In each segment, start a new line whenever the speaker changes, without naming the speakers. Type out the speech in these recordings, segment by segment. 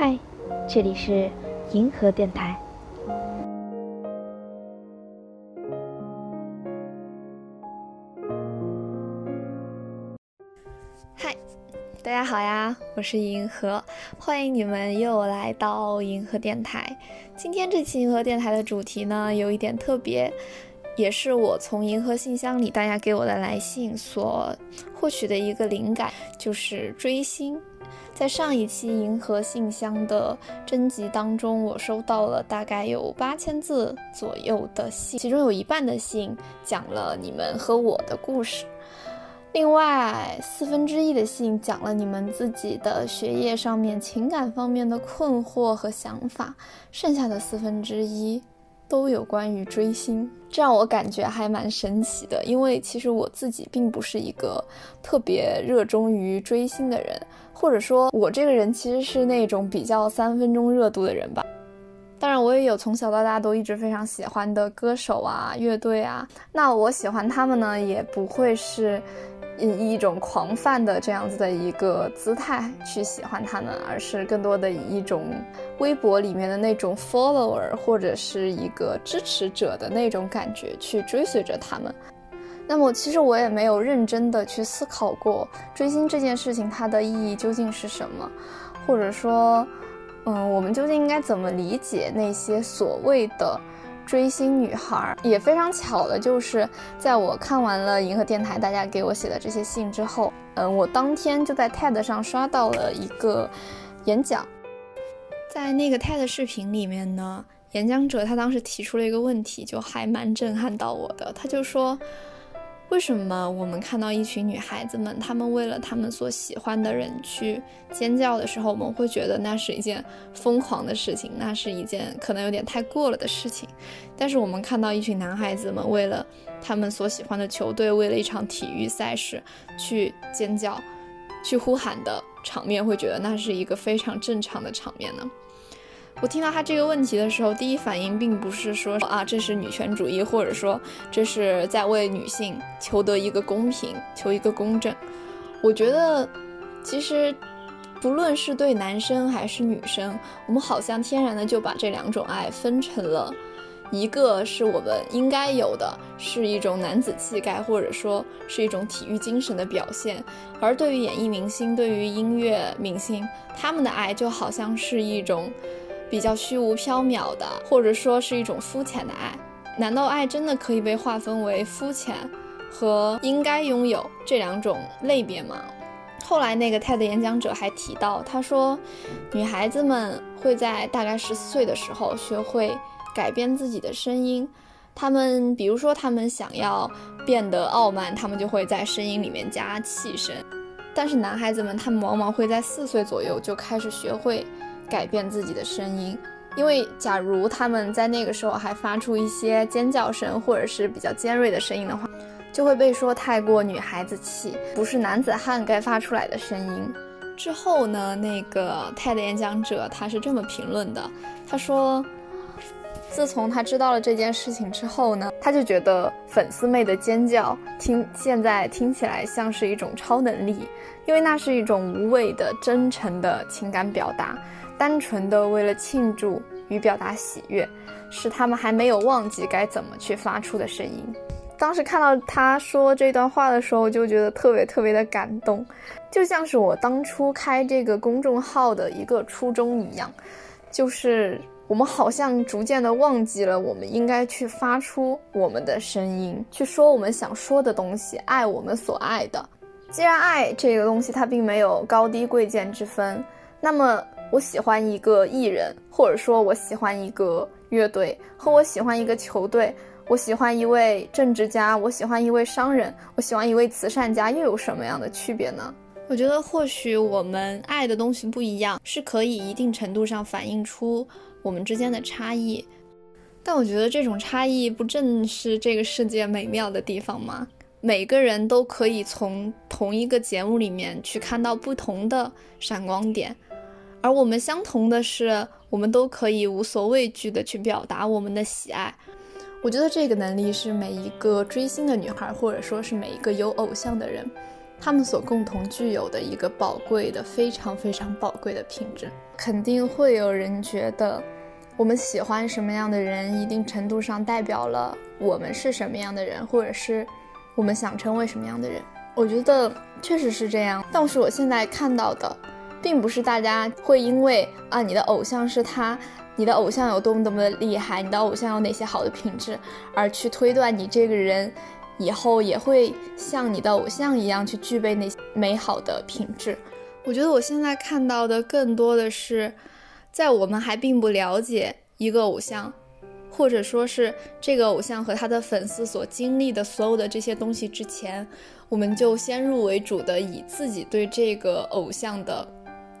嗨，这里是银河电台。
嗨，大家好呀，我是银河，欢迎你们又来到银河电台。今天这期银河电台的主题呢，有一点特别，也是我从银河信箱里大家给我的来信所获取的一个灵感，就是追星。在上一期银河信箱的征集当中，我收到了大概有八千字左右的信，其中有一半的信讲了你们和我的故事，另外四分之一的信讲了你们自己的学业上面、情感方面的困惑和想法，剩下的四分之一。都有关于追星，这让我感觉还蛮神奇的。因为其实我自己并不是一个特别热衷于追星的人，或者说，我这个人其实是那种比较三分钟热度的人吧。当然，我也有从小到大都一直非常喜欢的歌手啊、乐队啊。那我喜欢他们呢，也不会是。以一种狂放的这样子的一个姿态去喜欢他们，而是更多的以一种微博里面的那种 follower 或者是一个支持者的那种感觉去追随着他们。那么其实我也没有认真的去思考过追星这件事情它的意义究竟是什么，或者说，嗯，我们究竟应该怎么理解那些所谓的。追星女孩也非常巧的，就是在我看完了银河电台大家给我写的这些信之后，嗯，我当天就在 TED 上刷到了一个演讲，在那个 TED 视频里面呢，演讲者他当时提出了一个问题，就还蛮震撼到我的，他就说。为什么我们看到一群女孩子们，她们为了她们所喜欢的人去尖叫的时候，我们会觉得那是一件疯狂的事情，那是一件可能有点太过了的事情。但是我们看到一群男孩子们为了他们所喜欢的球队，为了一场体育赛事去尖叫、去呼喊的场面，会觉得那是一个非常正常的场面呢？我听到他这个问题的时候，第一反应并不是说啊这是女权主义，或者说这是在为女性求得一个公平、求一个公正。我觉得，其实不论是对男生还是女生，我们好像天然的就把这两种爱分成了，一个是我们应该有的，是一种男子气概，或者说是一种体育精神的表现；而对于演艺明星、对于音乐明星，他们的爱就好像是一种。比较虚无缥缈的，或者说是一种肤浅的爱，难道爱真的可以被划分为肤浅和应该拥有这两种类别吗？后来那个 TED 演讲者还提到，他说，女孩子们会在大概十四岁的时候学会改变自己的声音，她们比如说她们想要变得傲慢，她们就会在声音里面加气声，但是男孩子们他们往往会在四岁左右就开始学会。改变自己的声音，因为假如他们在那个时候还发出一些尖叫声或者是比较尖锐的声音的话，就会被说太过女孩子气，不是男子汉该发出来的声音。之后呢，那个 TED 演讲者他是这么评论的，他说，自从他知道了这件事情之后呢，他就觉得粉丝妹的尖叫听现在听起来像是一种超能力，因为那是一种无谓的真诚的情感表达。单纯的为了庆祝与表达喜悦，是他们还没有忘记该怎么去发出的声音。当时看到他说这段话的时候，就觉得特别特别的感动，就像是我当初开这个公众号的一个初衷一样，就是我们好像逐渐的忘记了我们应该去发出我们的声音，去说我们想说的东西，爱我们所爱的。既然爱这个东西它并没有高低贵贱之分，那么。我喜欢一个艺人，或者说我喜欢一个乐队，和我喜欢一个球队，我喜欢一位政治家，我喜欢一位商人，我喜欢一位慈善家，又有什么样的区别呢？我觉得或许我们爱的东西不一样，是可以一定程度上反映出我们之间的差异。但我觉得这种差异不正是这个世界美妙的地方吗？每个人都可以从同一个节目里面去看到不同的闪光点。而我们相同的是，我们都可以无所畏惧的去表达我们的喜爱。我觉得这个能力是每一个追星的女孩，或者说是每一个有偶像的人，他们所共同具有的一个宝贵的、非常非常宝贵的品质。肯定会有人觉得，我们喜欢什么样的人，一定程度上代表了我们是什么样的人，或者是我们想成为什么样的人。我觉得确实是这样，但是我现在看到的，并不是大家会因为啊你的偶像是他，你的偶像有多么多么的厉害，你的偶像有哪些好的品质，而去推断你这个人。以后也会像你的偶像一样去具备那些美好的品质。我觉得我现在看到的更多的是，在我们还并不了解一个偶像，或者说是这个偶像和他的粉丝所经历的所有的这些东西之前，我们就先入为主的以自己对这个偶像的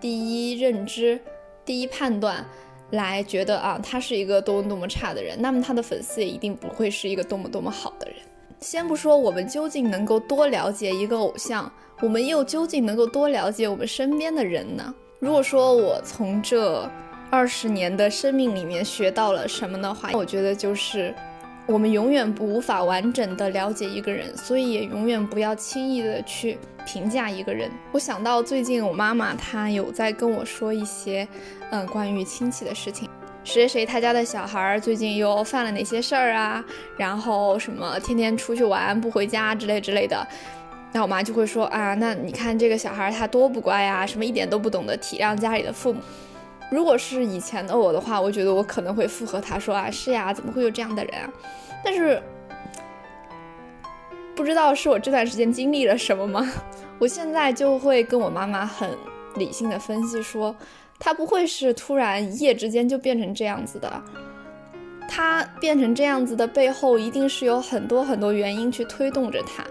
第一认知、第一判断来觉得啊，他是一个多么多么差的人，那么他的粉丝也一定不会是一个多么多么好的人。先不说我们究竟能够多了解一个偶像，我们又究竟能够多了解我们身边的人呢？如果说我从这二十年的生命里面学到了什么的话，我觉得就是我们永远不无法完整的了解一个人，所以也永远不要轻易的去评价一个人。我想到最近我妈妈她有在跟我说一些，嗯，关于亲戚的事情。谁谁他家的小孩最近又犯了哪些事儿啊？然后什么天天出去玩不回家之类之类的，那我妈就会说啊，那你看这个小孩他多不乖呀，什么一点都不懂得体谅家里的父母。如果是以前的我的话，我觉得我可能会附和他说啊，是呀，怎么会有这样的人啊？但是不知道是我这段时间经历了什么吗？我现在就会跟我妈妈很理性的分析说。他不会是突然一夜之间就变成这样子的，他变成这样子的背后一定是有很多很多原因去推动着他。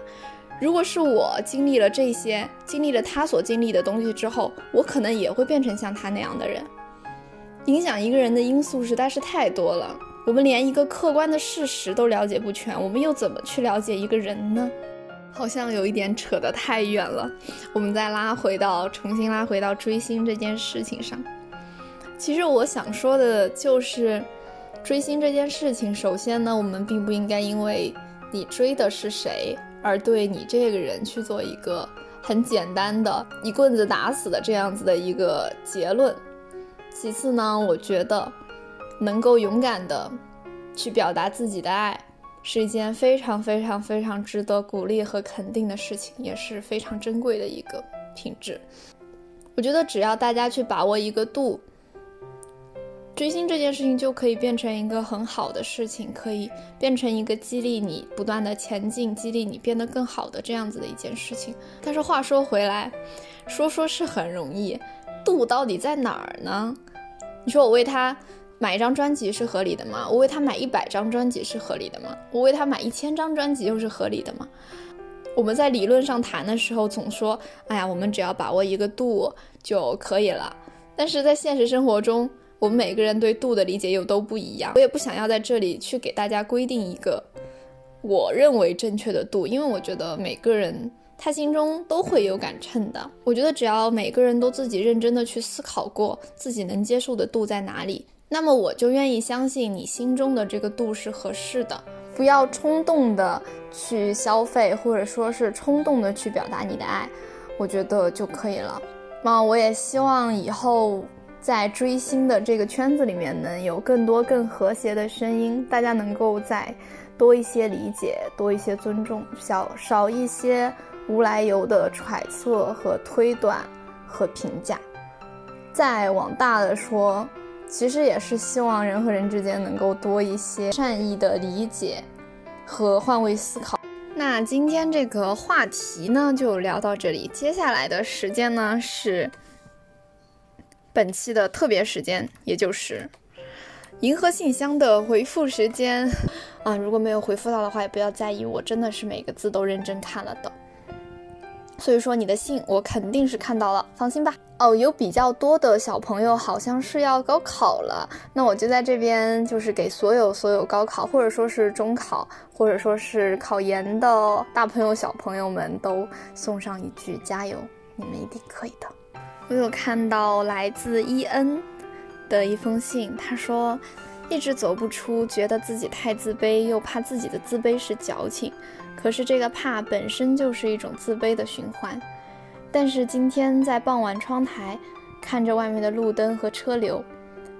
如果是我经历了这些，经历了他所经历的东西之后，我可能也会变成像他那样的人。影响一个人的因素实在是太多了，我们连一个客观的事实都了解不全，我们又怎么去了解一个人呢？好像有一点扯得太远了，我们再拉回到重新拉回到追星这件事情上。其实我想说的就是，追星这件事情，首先呢，我们并不应该因为你追的是谁而对你这个人去做一个很简单的一棍子打死的这样子的一个结论。其次呢，我觉得能够勇敢的去表达自己的爱。是一件非常非常非常值得鼓励和肯定的事情，也是非常珍贵的一个品质。我觉得只要大家去把握一个度，追星这件事情就可以变成一个很好的事情，可以变成一个激励你不断的前进、激励你变得更好的这样子的一件事情。但是话说回来，说说是很容易，度到底在哪儿呢？你说我为他。买一张专辑是合理的吗？我为他买一百张专辑是合理的吗？我为他买一千张专辑又是合理的吗？我们在理论上谈的时候总说，哎呀，我们只要把握一个度就可以了。但是在现实生活中，我们每个人对度的理解又都不一样。我也不想要在这里去给大家规定一个我认为正确的度，因为我觉得每个人他心中都会有杆秤的。我觉得只要每个人都自己认真的去思考过自己能接受的度在哪里。那么我就愿意相信你心中的这个度是合适的，不要冲动的去消费，或者说是冲动的去表达你的爱，我觉得就可以了。那我也希望以后在追星的这个圈子里面能有更多更和谐的声音，大家能够再多一些理解，多一些尊重，少少一些无来由的揣测和推断和评价。再往大的说。其实也是希望人和人之间能够多一些善意的理解和换位思考。那今天这个话题呢，就聊到这里。接下来的时间呢，是本期的特别时间，也就是银河信箱的回复时间 啊。如果没有回复到的话，也不要在意，我真的是每个字都认真看了的。所以说你的信我肯定是看到了，放心吧。哦，有比较多的小朋友好像是要高考了，那我就在这边就是给所有所有高考或者说是中考或者说是考研的大朋友小朋友们都送上一句加油，你们一定可以的。我有看到来自伊恩的一封信，他说一直走不出，觉得自己太自卑，又怕自己的自卑是矫情。可是这个怕本身就是一种自卑的循环。但是今天在傍晚窗台看着外面的路灯和车流，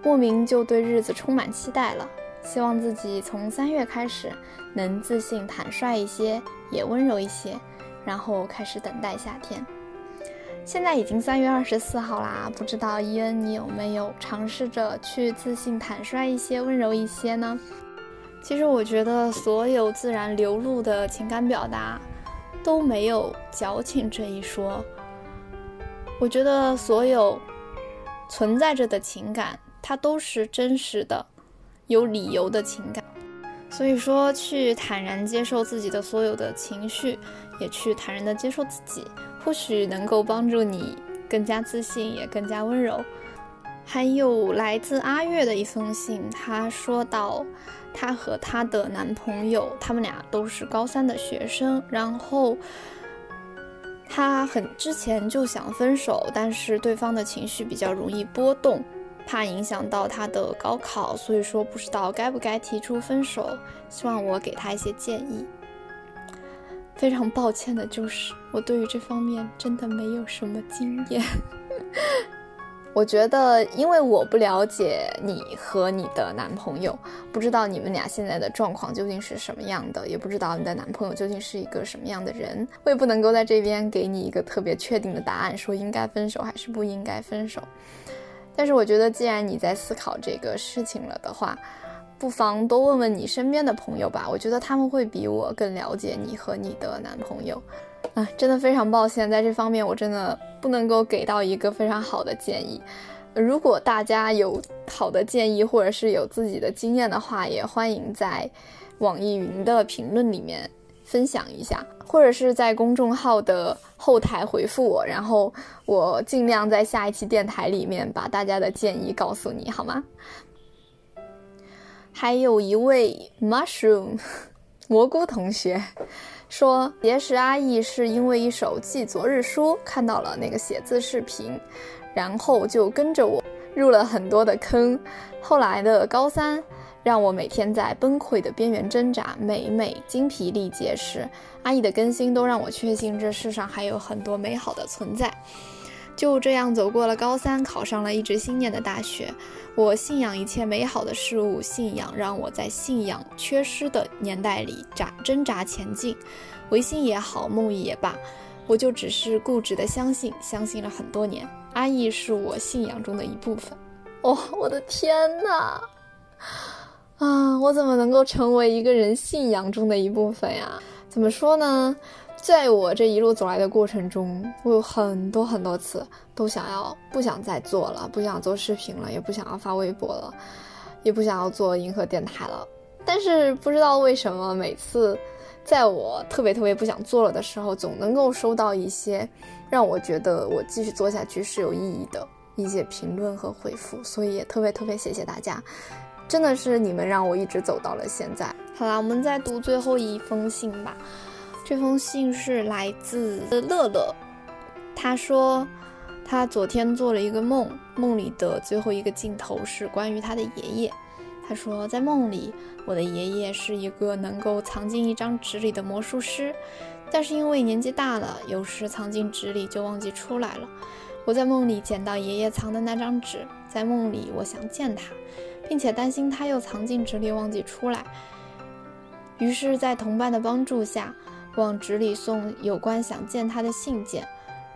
莫名就对日子充满期待了。希望自己从三月开始能自信坦率一些，也温柔一些，然后开始等待夏天。现在已经三月二十四号啦，不知道伊恩你有没有尝试着去自信坦率一些、温柔一些呢？其实我觉得所有自然流露的情感表达都没有矫情这一说。我觉得所有存在着的情感，它都是真实的、有理由的情感。所以说，去坦然接受自己的所有的情绪，也去坦然的接受自己。或许能够帮助你更加自信，也更加温柔。还有来自阿月的一封信，她说到，她和她的男朋友，他们俩都是高三的学生，然后她很之前就想分手，但是对方的情绪比较容易波动，怕影响到她的高考，所以说不知道该不该提出分手，希望我给她一些建议。非常抱歉的就是，我对于这方面真的没有什么经验。我觉得，因为我不了解你和你的男朋友，不知道你们俩现在的状况究竟是什么样的，也不知道你的男朋友究竟是一个什么样的人，我也不能够在这边给你一个特别确定的答案，说应该分手还是不应该分手。但是我觉得，既然你在思考这个事情了的话，不妨多问问你身边的朋友吧，我觉得他们会比我更了解你和你的男朋友。啊，真的非常抱歉，在这方面我真的不能够给到一个非常好的建议。如果大家有好的建议，或者是有自己的经验的话，也欢迎在网易云的评论里面分享一下，或者是在公众号的后台回复我，然后我尽量在下一期电台里面把大家的建议告诉你，好吗？还有一位 mushroom 蘑菇同学说，结识阿易是因为一首《记昨日书》看到了那个写字视频，然后就跟着我入了很多的坑。后来的高三让我每天在崩溃的边缘挣扎，每每精疲力竭时，阿易的更新都让我确信这世上还有很多美好的存在。就这样走过了高三，考上了一直心念的大学。我信仰一切美好的事物，信仰让我在信仰缺失的年代里扎挣扎前进。唯心也好，梦呓也罢，我就只是固执的相信，相信了很多年。阿义是我信仰中的一部分。哇，我的天哪！啊，我怎么能够成为一个人信仰中的一部分呀？怎么说呢？在我这一路走来的过程中，我有很多很多次都想要不想再做了，不想做视频了，也不想要发微博了，也不想要做银河电台了。但是不知道为什么，每次在我特别特别不想做了的时候，总能够收到一些让我觉得我继续做下去是有意义的一些评论和回复。所以也特别特别谢谢大家，真的是你们让我一直走到了现在。好啦，我们再读最后一封信吧。这封信是来自乐乐，他说他昨天做了一个梦，梦里的最后一个镜头是关于他的爷爷。他说在梦里，我的爷爷是一个能够藏进一张纸里的魔术师，但是因为年纪大了，有时藏进纸里就忘记出来了。我在梦里捡到爷爷藏的那张纸，在梦里我想见他，并且担心他又藏进纸里忘记出来，于是，在同伴的帮助下。往纸里送有关想见他的信件，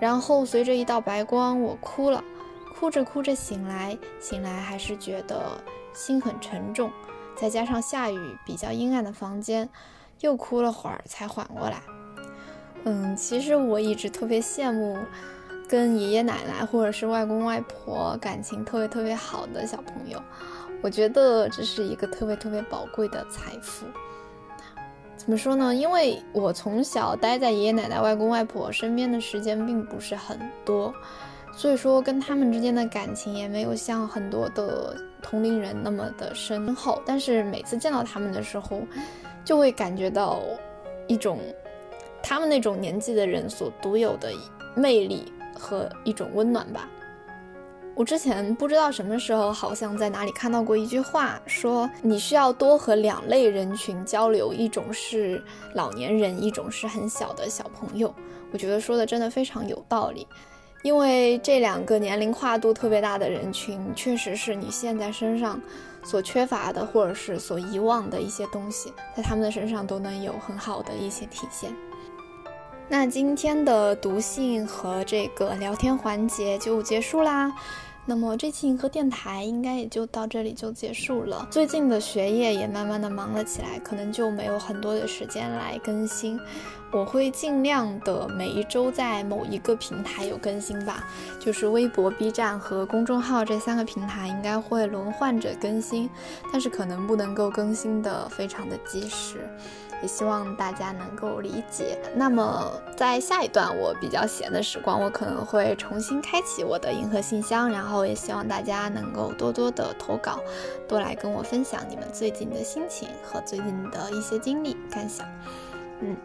然后随着一道白光，我哭了，哭着哭着醒来，醒来还是觉得心很沉重，再加上下雨，比较阴暗的房间，又哭了会儿才缓过来。嗯，其实我一直特别羡慕跟爷爷奶奶或者是外公外婆感情特别特别好的小朋友，我觉得这是一个特别特别宝贵的财富。怎么说呢？因为我从小待在爷爷奶奶、外公外婆身边的时间并不是很多，所以说跟他们之间的感情也没有像很多的同龄人那么的深厚。但是每次见到他们的时候，就会感觉到一种他们那种年纪的人所独有的魅力和一种温暖吧。我之前不知道什么时候，好像在哪里看到过一句话，说你需要多和两类人群交流，一种是老年人，一种是很小的小朋友。我觉得说的真的非常有道理，因为这两个年龄跨度特别大的人群，确实是你现在身上所缺乏的，或者是所遗忘的一些东西，在他们的身上都能有很好的一些体现。那今天的读信和这个聊天环节就结束啦。那么这期银河电台应该也就到这里就结束了。最近的学业也慢慢的忙了起来，可能就没有很多的时间来更新。我会尽量的每一周在某一个平台有更新吧，就是微博、B 站和公众号这三个平台应该会轮换着更新，但是可能不能够更新的非常的及时。也希望大家能够理解。那么，在下一段我比较闲的时光，我可能会重新开启我的银河信箱，然后也希望大家能够多多的投稿，多来跟我分享你们最近的心情和最近的一些经历感想。嗯，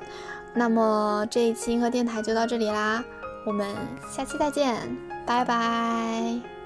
那么这一期银河电台就到这里啦，我们下期再见，拜拜。